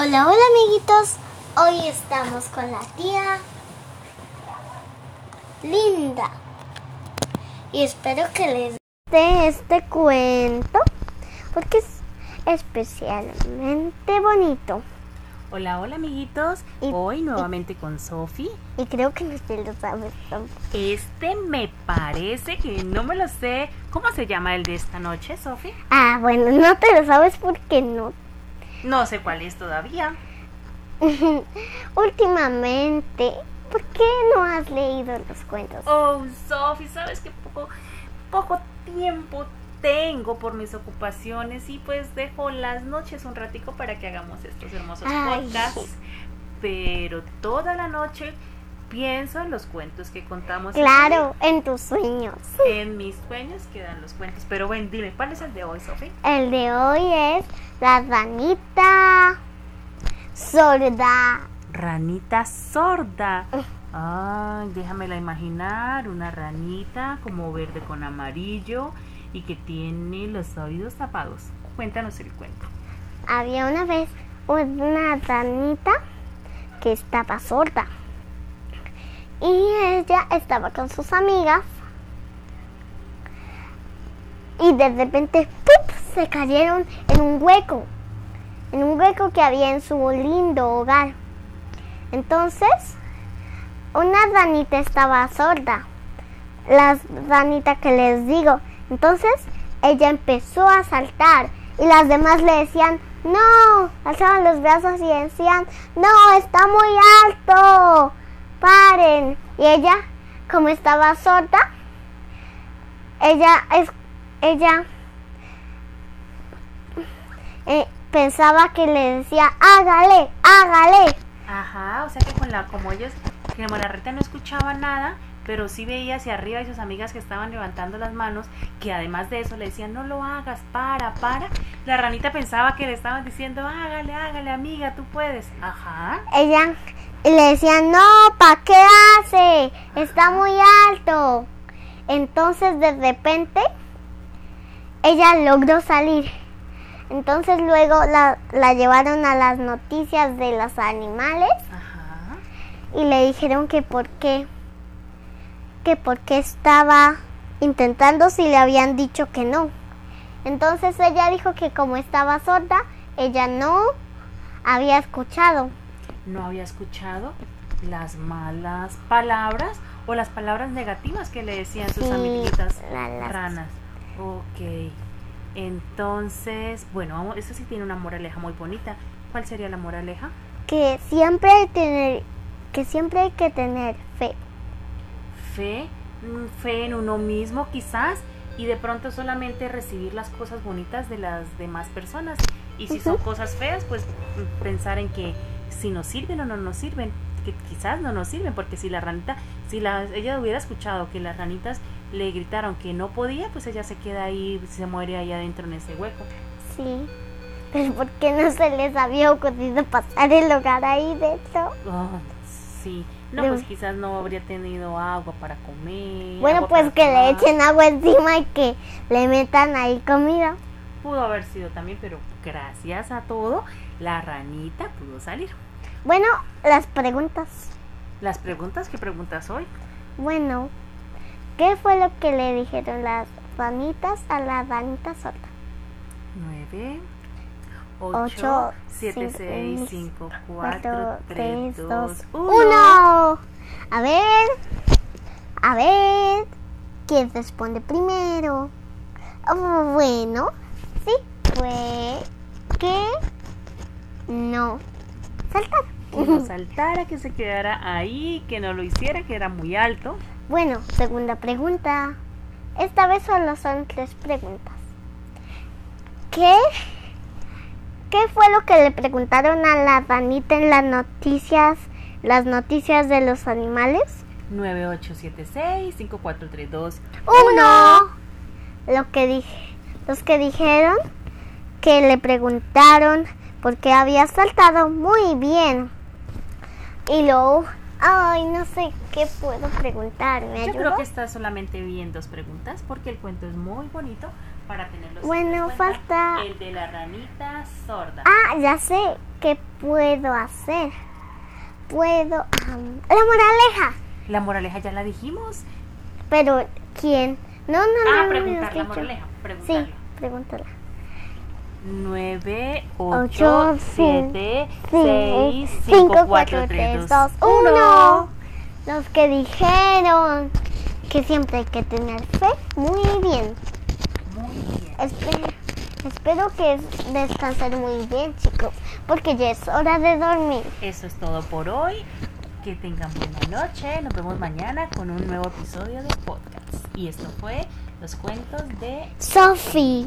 Hola, hola amiguitos. Hoy estamos con la tía Linda. Y espero que les guste este cuento porque es especialmente bonito. Hola, hola amiguitos. Y- Hoy nuevamente con Sofi. Y creo que no se lo sabes. Este me parece que no me lo sé. ¿Cómo se llama el de esta noche, Sofi? Ah, bueno, no te lo sabes porque no. No sé cuál es todavía. Últimamente, ¿por qué no has leído los cuentos? Oh, Sofi, sabes que poco, poco tiempo tengo por mis ocupaciones y pues dejo las noches un ratico para que hagamos estos hermosos Ay. podcasts. Pero toda la noche pienso en los cuentos que contamos. Claro, en tus sueños. En mis sueños quedan los cuentos. Pero ven, dime, ¿cuál es el de hoy, Sofi? El de hoy es la ranita sorda. Ranita sorda. Ay, déjamela imaginar, una ranita como verde con amarillo y que tiene los oídos tapados. Cuéntanos el cuento. Había una vez una ranita que estaba sorda. Y ella estaba con sus amigas. Y de repente ¡pup! se cayeron en un hueco. En un hueco que había en su lindo hogar. Entonces, una ranita estaba sorda. La ranita que les digo. Entonces, ella empezó a saltar. Y las demás le decían, no, alzaban los brazos y decían, no, está muy alto, paren. Y ella, como estaba sorda, ella es, ella eh, pensaba que le decía, hágale, hágale. Ajá, o sea que con la, como ellos, la reta no escuchaba nada, pero sí veía hacia arriba y sus amigas que estaban levantando las manos, que además de eso le decían, no lo hagas, para, para. La ranita pensaba que le estaban diciendo, hágale, hágale, amiga, tú puedes. Ajá. Ella y le decían, no, ¿para qué hace? Está muy alto. Entonces de repente ella logró salir. Entonces luego la, la llevaron a las noticias de los animales Ajá. y le dijeron que por qué, que por qué estaba intentando si le habían dicho que no. Entonces ella dijo que como estaba sorda, ella no había escuchado. No había escuchado las malas palabras o las palabras negativas que le decían sus Sí, amiguitas la- las- ranas. Ok. Entonces, bueno, eso sí tiene una moraleja muy bonita. ¿Cuál sería la moraleja? que siempre hay tener que siempre hay que tener fe. Fe, mm, fe en uno mismo quizás y de pronto solamente recibir las cosas bonitas de las demás personas. Y si son cosas feas, pues mm, pensar en que si nos sirven o no nos sirven, que quizás no nos sirven, porque si la ranita, si la, ella hubiera escuchado que las ranitas le gritaron que no podía, pues ella se queda ahí, se muere ahí adentro en ese hueco. Sí. Pero ¿por qué no se les había ocurrido pasar el hogar ahí dentro? Ah, sí, no, pues quizás no habría tenido agua para comer. Bueno, pues para que le echen agua encima y que le metan ahí comida. Pudo haber sido también, pero gracias a todo, la ranita pudo salir. Bueno, las preguntas. Las preguntas, ¿qué preguntas hoy? Bueno, ¿qué fue lo que le dijeron las ranitas a la ranita sorda? 9, Ocho, 8, 7, cinco, 6, seis, 5, 4, Cuatro, 3, 2, 1. uno. A ver, a ver, ¿quién responde primero? Oh, bueno, fue que no saltar. Que no saltara, que se quedara ahí, que no lo hiciera, que era muy alto. Bueno, segunda pregunta. Esta vez solo son tres preguntas. ¿Qué? ¿Qué fue lo que le preguntaron a la ranita en las noticias, las noticias de los animales? 9, 8, 7, 6, 5, 4, 3, 2. Uno. Lo que dije, los que dijeron que le preguntaron por qué había saltado muy bien. Y luego, ay, no sé qué puedo preguntar. ¿Me Yo creo que está solamente bien dos preguntas porque el cuento es muy bonito, para tenerlos Bueno, falta- El de la ranita sorda. Ah, ya sé qué puedo hacer. Puedo... la moraleja. La moraleja ya la dijimos. Pero, ¿quién? No, no, no. Ah, no, preguntar no, la no, moraleja. Sí, Preguntarla. pregúntala. 9, Ocho, 8, 7, Sí, 6, 5, 4, 3, 2, 1. Los que dijeron que siempre hay que tener fe. Muy bien. Muy bien. Espe- espero que descansen muy bien, chicos. Porque ya es hora de dormir. Eso es todo por hoy. Que tengan buena noche. Nos vemos mañana con un nuevo episodio de podcast. Y esto fue Los Cuentos de Sophie.